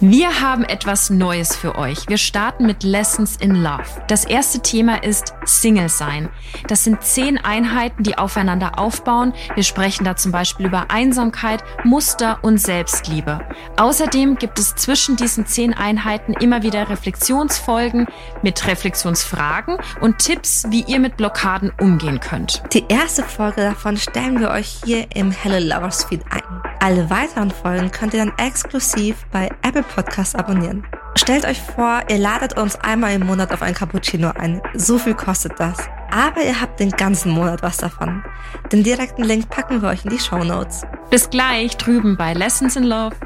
Wir haben etwas Neues für euch. Wir starten mit Lessons in Love. Das erste Thema ist Single sein. Das sind zehn Einheiten, die aufeinander aufbauen. Wir sprechen da zum Beispiel über Einsamkeit, Muster und Selbstliebe. Außerdem gibt es zwischen diesen zehn Einheiten immer wieder Reflexionsfolgen mit Reflexionsfragen und Tipps, wie ihr mit Blockaden umgehen könnt. Die erste Folge davon stellen wir euch hier im Hello Lovers Feed ein. Alle weiteren Folgen könnt ihr dann exklusiv bei Apple Podcast abonnieren. Stellt euch vor, ihr ladet uns einmal im Monat auf ein Cappuccino ein. So viel kostet das. Aber ihr habt den ganzen Monat was davon. Den direkten Link packen wir euch in die Show Notes. Bis gleich drüben bei Lessons in Love.